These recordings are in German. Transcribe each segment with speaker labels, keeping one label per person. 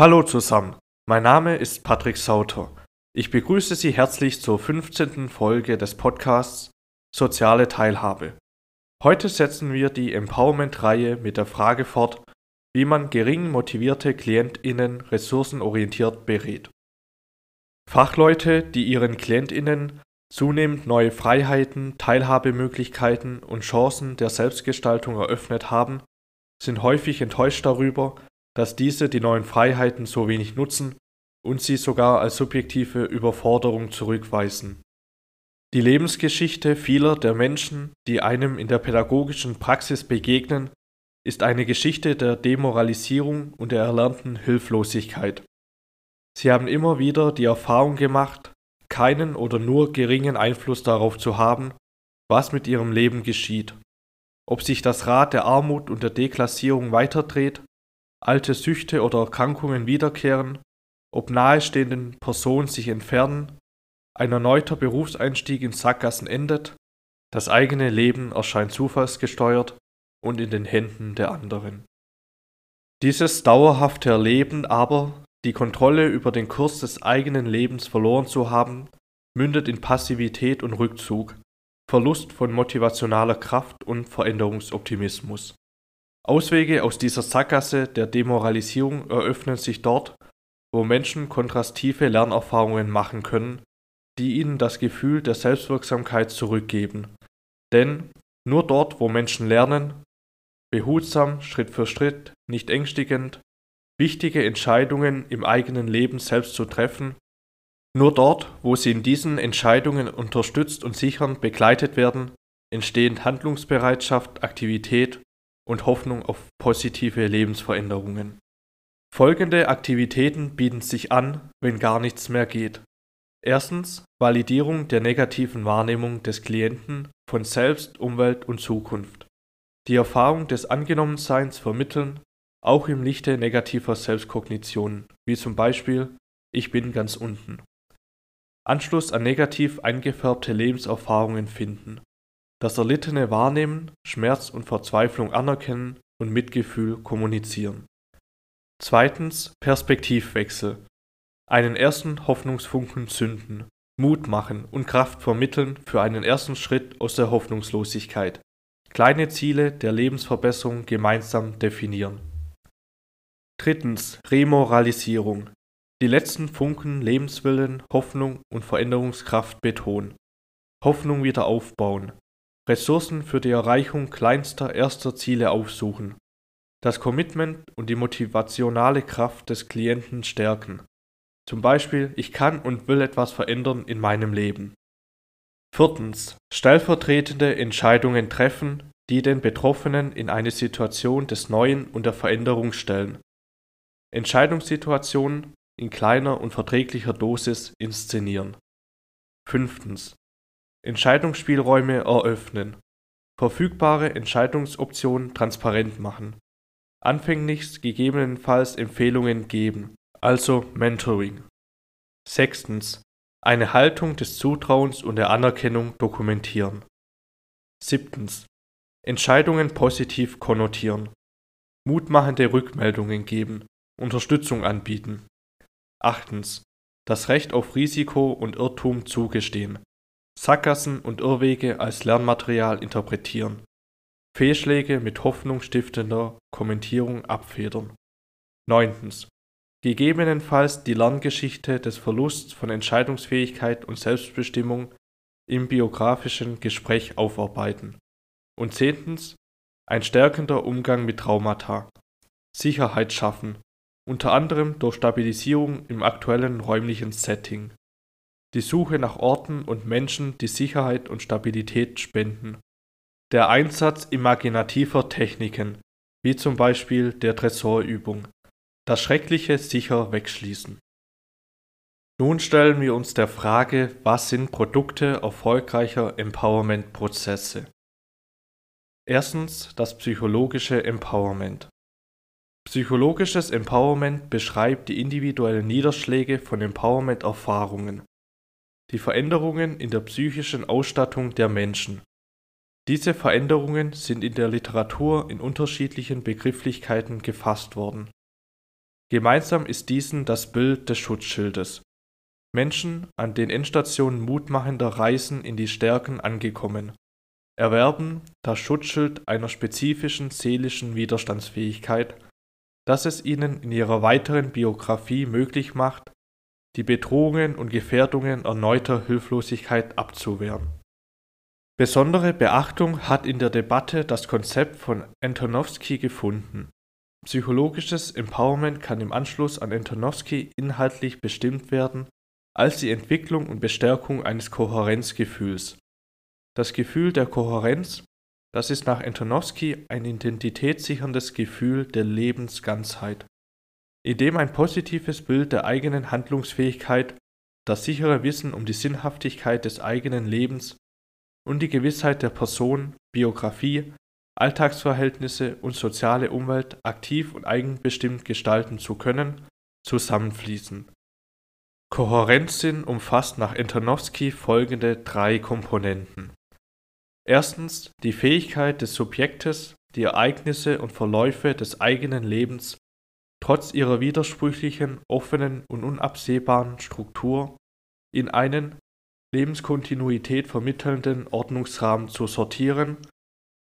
Speaker 1: Hallo zusammen, mein Name ist Patrick Sauter. Ich begrüße Sie herzlich zur 15. Folge des Podcasts Soziale Teilhabe. Heute setzen wir die Empowerment-Reihe mit der Frage fort, wie man gering motivierte KlientInnen ressourcenorientiert berät. Fachleute, die ihren KlientInnen zunehmend neue Freiheiten, Teilhabemöglichkeiten und Chancen der Selbstgestaltung eröffnet haben, sind häufig enttäuscht darüber, dass diese die neuen Freiheiten so wenig nutzen und sie sogar als subjektive Überforderung zurückweisen. Die Lebensgeschichte vieler der Menschen, die einem in der pädagogischen Praxis begegnen, ist eine Geschichte der Demoralisierung und der erlernten Hilflosigkeit. Sie haben immer wieder die Erfahrung gemacht, keinen oder nur geringen Einfluss darauf zu haben, was mit ihrem Leben geschieht, ob sich das Rad der Armut und der Deklassierung weiterdreht, alte Süchte oder Erkrankungen wiederkehren, ob nahestehenden Personen sich entfernen, ein erneuter Berufseinstieg in Sackgassen endet, das eigene Leben erscheint zufallsgesteuert und in den Händen der anderen. Dieses dauerhafte Erleben aber, die Kontrolle über den Kurs des eigenen Lebens verloren zu haben, mündet in Passivität und Rückzug, Verlust von motivationaler Kraft und Veränderungsoptimismus. Auswege aus dieser Sackgasse der Demoralisierung eröffnen sich dort, wo Menschen kontrastive Lernerfahrungen machen können, die ihnen das Gefühl der Selbstwirksamkeit zurückgeben. Denn nur dort, wo Menschen lernen, behutsam, Schritt für Schritt, nicht ängstigend, wichtige Entscheidungen im eigenen Leben selbst zu treffen, nur dort, wo sie in diesen Entscheidungen unterstützt und sichern begleitet werden, entstehen Handlungsbereitschaft, Aktivität und Hoffnung auf positive Lebensveränderungen. Folgende Aktivitäten bieten sich an, wenn gar nichts mehr geht. Erstens Validierung der negativen Wahrnehmung des Klienten von Selbst, Umwelt und Zukunft. Die Erfahrung des Angenommenseins vermitteln, auch im Lichte negativer Selbstkognition, wie zum Beispiel Ich bin ganz unten. Anschluss an negativ eingefärbte Lebenserfahrungen finden. Das Erlittene wahrnehmen, Schmerz und Verzweiflung anerkennen und Mitgefühl kommunizieren. Zweitens Perspektivwechsel. Einen ersten Hoffnungsfunken zünden, Mut machen und Kraft vermitteln für einen ersten Schritt aus der Hoffnungslosigkeit. Kleine Ziele der Lebensverbesserung gemeinsam definieren. Drittens Remoralisierung. Die letzten Funken Lebenswillen, Hoffnung und Veränderungskraft betonen. Hoffnung wieder aufbauen. Ressourcen für die Erreichung kleinster erster Ziele aufsuchen. Das Commitment und die motivationale Kraft des Klienten stärken. Zum Beispiel, ich kann und will etwas verändern in meinem Leben. Viertens. Stellvertretende Entscheidungen treffen, die den Betroffenen in eine Situation des Neuen und der Veränderung stellen. Entscheidungssituationen in kleiner und verträglicher Dosis inszenieren. Fünftens. Entscheidungsspielräume eröffnen. Verfügbare Entscheidungsoptionen transparent machen. Anfänglich gegebenenfalls Empfehlungen geben, also Mentoring. Sechstens. Eine Haltung des Zutrauens und der Anerkennung dokumentieren. Siebtens. Entscheidungen positiv konnotieren. Mutmachende Rückmeldungen geben, Unterstützung anbieten. Achtens. Das Recht auf Risiko und Irrtum zugestehen. Sackgassen und Irrwege als Lernmaterial interpretieren. Fehlschläge mit hoffnungsstiftender Kommentierung abfedern. Neuntens. Gegebenenfalls die Lerngeschichte des Verlusts von Entscheidungsfähigkeit und Selbstbestimmung im biografischen Gespräch aufarbeiten. Und zehntens. Ein stärkender Umgang mit Traumata. Sicherheit schaffen, unter anderem durch Stabilisierung im aktuellen räumlichen Setting. Die Suche nach Orten und Menschen, die Sicherheit und Stabilität spenden. Der Einsatz imaginativer Techniken, wie zum Beispiel der Tresorübung. Das Schreckliche sicher wegschließen. Nun stellen wir uns der Frage, was sind Produkte erfolgreicher Empowerment-Prozesse? Erstens das psychologische Empowerment. Psychologisches Empowerment beschreibt die individuellen Niederschläge von Empowerment-Erfahrungen, die Veränderungen in der psychischen Ausstattung der Menschen. Diese Veränderungen sind in der Literatur in unterschiedlichen Begrifflichkeiten gefasst worden. Gemeinsam ist diesen das Bild des Schutzschildes. Menschen, an den Endstationen mutmachender Reisen in die Stärken angekommen, erwerben das Schutzschild einer spezifischen seelischen Widerstandsfähigkeit, das es ihnen in ihrer weiteren Biografie möglich macht, die Bedrohungen und Gefährdungen erneuter Hilflosigkeit abzuwehren. Besondere Beachtung hat in der Debatte das Konzept von Antonowski gefunden. Psychologisches Empowerment kann im Anschluss an Antonowski inhaltlich bestimmt werden als die Entwicklung und Bestärkung eines Kohärenzgefühls. Das Gefühl der Kohärenz, das ist nach Antonowski ein identitätssicherndes Gefühl der Lebensganzheit in dem ein positives Bild der eigenen Handlungsfähigkeit, das sichere Wissen um die Sinnhaftigkeit des eigenen Lebens und die Gewissheit der Person, Biografie, Alltagsverhältnisse und soziale Umwelt aktiv und eigenbestimmt gestalten zu können, zusammenfließen. Kohärenzsinn umfasst nach Antonowski folgende drei Komponenten. Erstens die Fähigkeit des Subjektes, die Ereignisse und Verläufe des eigenen Lebens trotz ihrer widersprüchlichen, offenen und unabsehbaren Struktur in einen Lebenskontinuität vermittelnden Ordnungsrahmen zu sortieren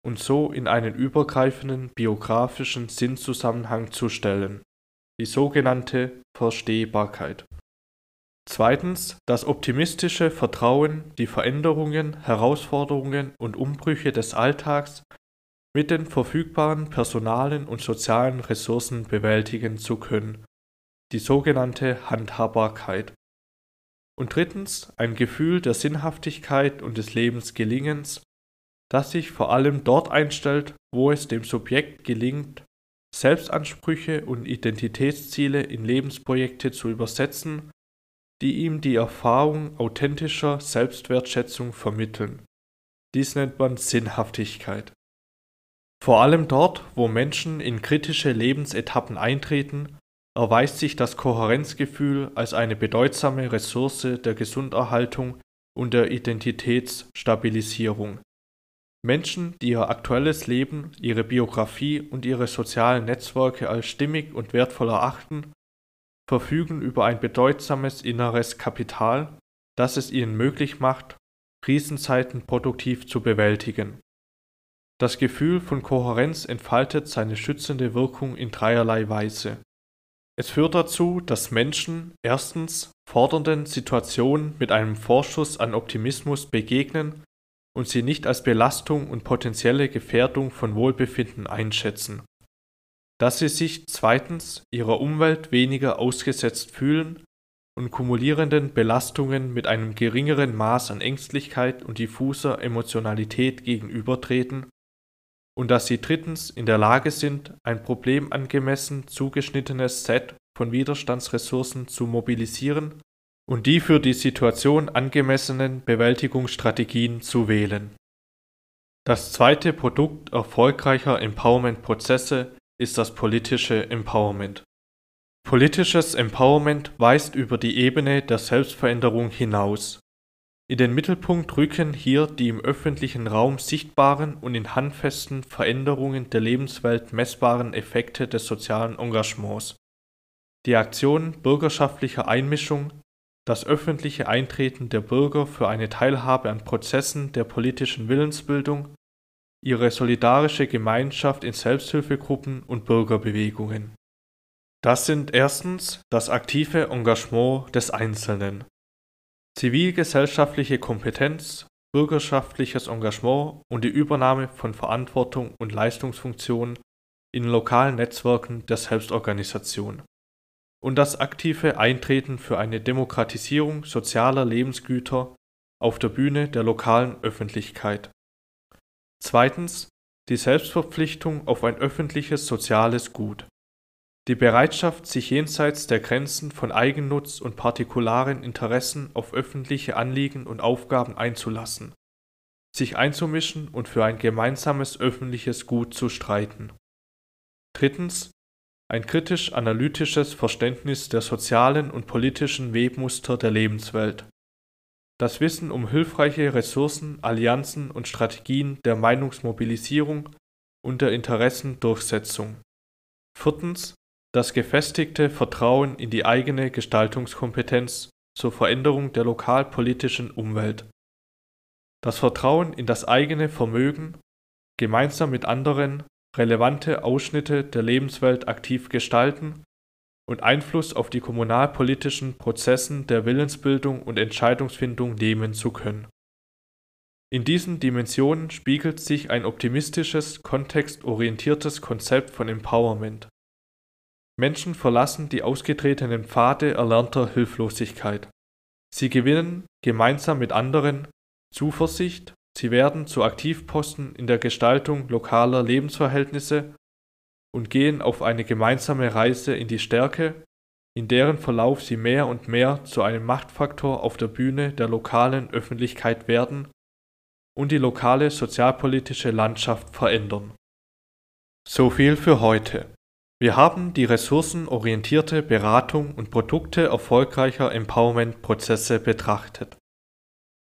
Speaker 1: und so in einen übergreifenden biografischen Sinnzusammenhang zu stellen, die sogenannte Verstehbarkeit. Zweitens das optimistische Vertrauen, die Veränderungen, Herausforderungen und Umbrüche des Alltags mit den verfügbaren personalen und sozialen Ressourcen bewältigen zu können, die sogenannte Handhabbarkeit. Und drittens ein Gefühl der Sinnhaftigkeit und des Lebensgelingens, das sich vor allem dort einstellt, wo es dem Subjekt gelingt, Selbstansprüche und Identitätsziele in Lebensprojekte zu übersetzen, die ihm die Erfahrung authentischer Selbstwertschätzung vermitteln. Dies nennt man Sinnhaftigkeit. Vor allem dort, wo Menschen in kritische Lebensetappen eintreten, erweist sich das Kohärenzgefühl als eine bedeutsame Ressource der Gesunderhaltung und der Identitätsstabilisierung. Menschen, die ihr aktuelles Leben, ihre Biografie und ihre sozialen Netzwerke als stimmig und wertvoll erachten, verfügen über ein bedeutsames inneres Kapital, das es ihnen möglich macht, Krisenzeiten produktiv zu bewältigen. Das Gefühl von Kohärenz entfaltet seine schützende Wirkung in dreierlei Weise. Es führt dazu, dass Menschen erstens fordernden Situationen mit einem Vorschuss an Optimismus begegnen und sie nicht als Belastung und potenzielle Gefährdung von Wohlbefinden einschätzen. Dass sie sich zweitens ihrer Umwelt weniger ausgesetzt fühlen und kumulierenden Belastungen mit einem geringeren Maß an Ängstlichkeit und diffuser Emotionalität gegenübertreten und dass sie drittens in der Lage sind, ein problemangemessen zugeschnittenes Set von Widerstandsressourcen zu mobilisieren und die für die Situation angemessenen Bewältigungsstrategien zu wählen. Das zweite Produkt erfolgreicher Empowerment-Prozesse ist das politische Empowerment. Politisches Empowerment weist über die Ebene der Selbstveränderung hinaus in den Mittelpunkt rücken hier die im öffentlichen Raum sichtbaren und in handfesten Veränderungen der Lebenswelt messbaren Effekte des sozialen Engagements. Die Aktion bürgerschaftlicher Einmischung, das öffentliche Eintreten der Bürger für eine Teilhabe an Prozessen der politischen Willensbildung, ihre solidarische Gemeinschaft in Selbsthilfegruppen und Bürgerbewegungen. Das sind erstens das aktive Engagement des Einzelnen zivilgesellschaftliche Kompetenz, bürgerschaftliches Engagement und die Übernahme von Verantwortung und Leistungsfunktionen in lokalen Netzwerken der Selbstorganisation und das aktive Eintreten für eine Demokratisierung sozialer Lebensgüter auf der Bühne der lokalen Öffentlichkeit. Zweitens die Selbstverpflichtung auf ein öffentliches soziales Gut die Bereitschaft, sich jenseits der Grenzen von Eigennutz und partikularen Interessen auf öffentliche Anliegen und Aufgaben einzulassen, sich einzumischen und für ein gemeinsames öffentliches Gut zu streiten. Drittens ein kritisch-analytisches Verständnis der sozialen und politischen Webmuster der Lebenswelt. Das Wissen um hilfreiche Ressourcen, Allianzen und Strategien der Meinungsmobilisierung und der Interessendurchsetzung. Viertens das gefestigte Vertrauen in die eigene Gestaltungskompetenz zur Veränderung der lokalpolitischen Umwelt. Das Vertrauen in das eigene Vermögen, gemeinsam mit anderen relevante Ausschnitte der Lebenswelt aktiv gestalten und Einfluss auf die kommunalpolitischen Prozessen der Willensbildung und Entscheidungsfindung nehmen zu können. In diesen Dimensionen spiegelt sich ein optimistisches, kontextorientiertes Konzept von Empowerment. Menschen verlassen die ausgetretenen Pfade erlernter Hilflosigkeit. Sie gewinnen gemeinsam mit anderen Zuversicht, sie werden zu Aktivposten in der Gestaltung lokaler Lebensverhältnisse und gehen auf eine gemeinsame Reise in die Stärke, in deren Verlauf sie mehr und mehr zu einem Machtfaktor auf der Bühne der lokalen Öffentlichkeit werden und die lokale sozialpolitische Landschaft verändern. So viel für heute. Wir haben die ressourcenorientierte Beratung und Produkte erfolgreicher Empowerment-Prozesse betrachtet.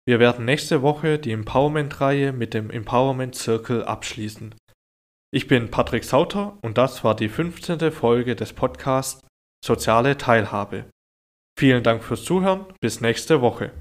Speaker 1: Wir werden nächste Woche die Empowerment-Reihe mit dem Empowerment Circle abschließen. Ich bin Patrick Sauter und das war die 15. Folge des Podcasts Soziale Teilhabe. Vielen Dank fürs Zuhören, bis nächste Woche.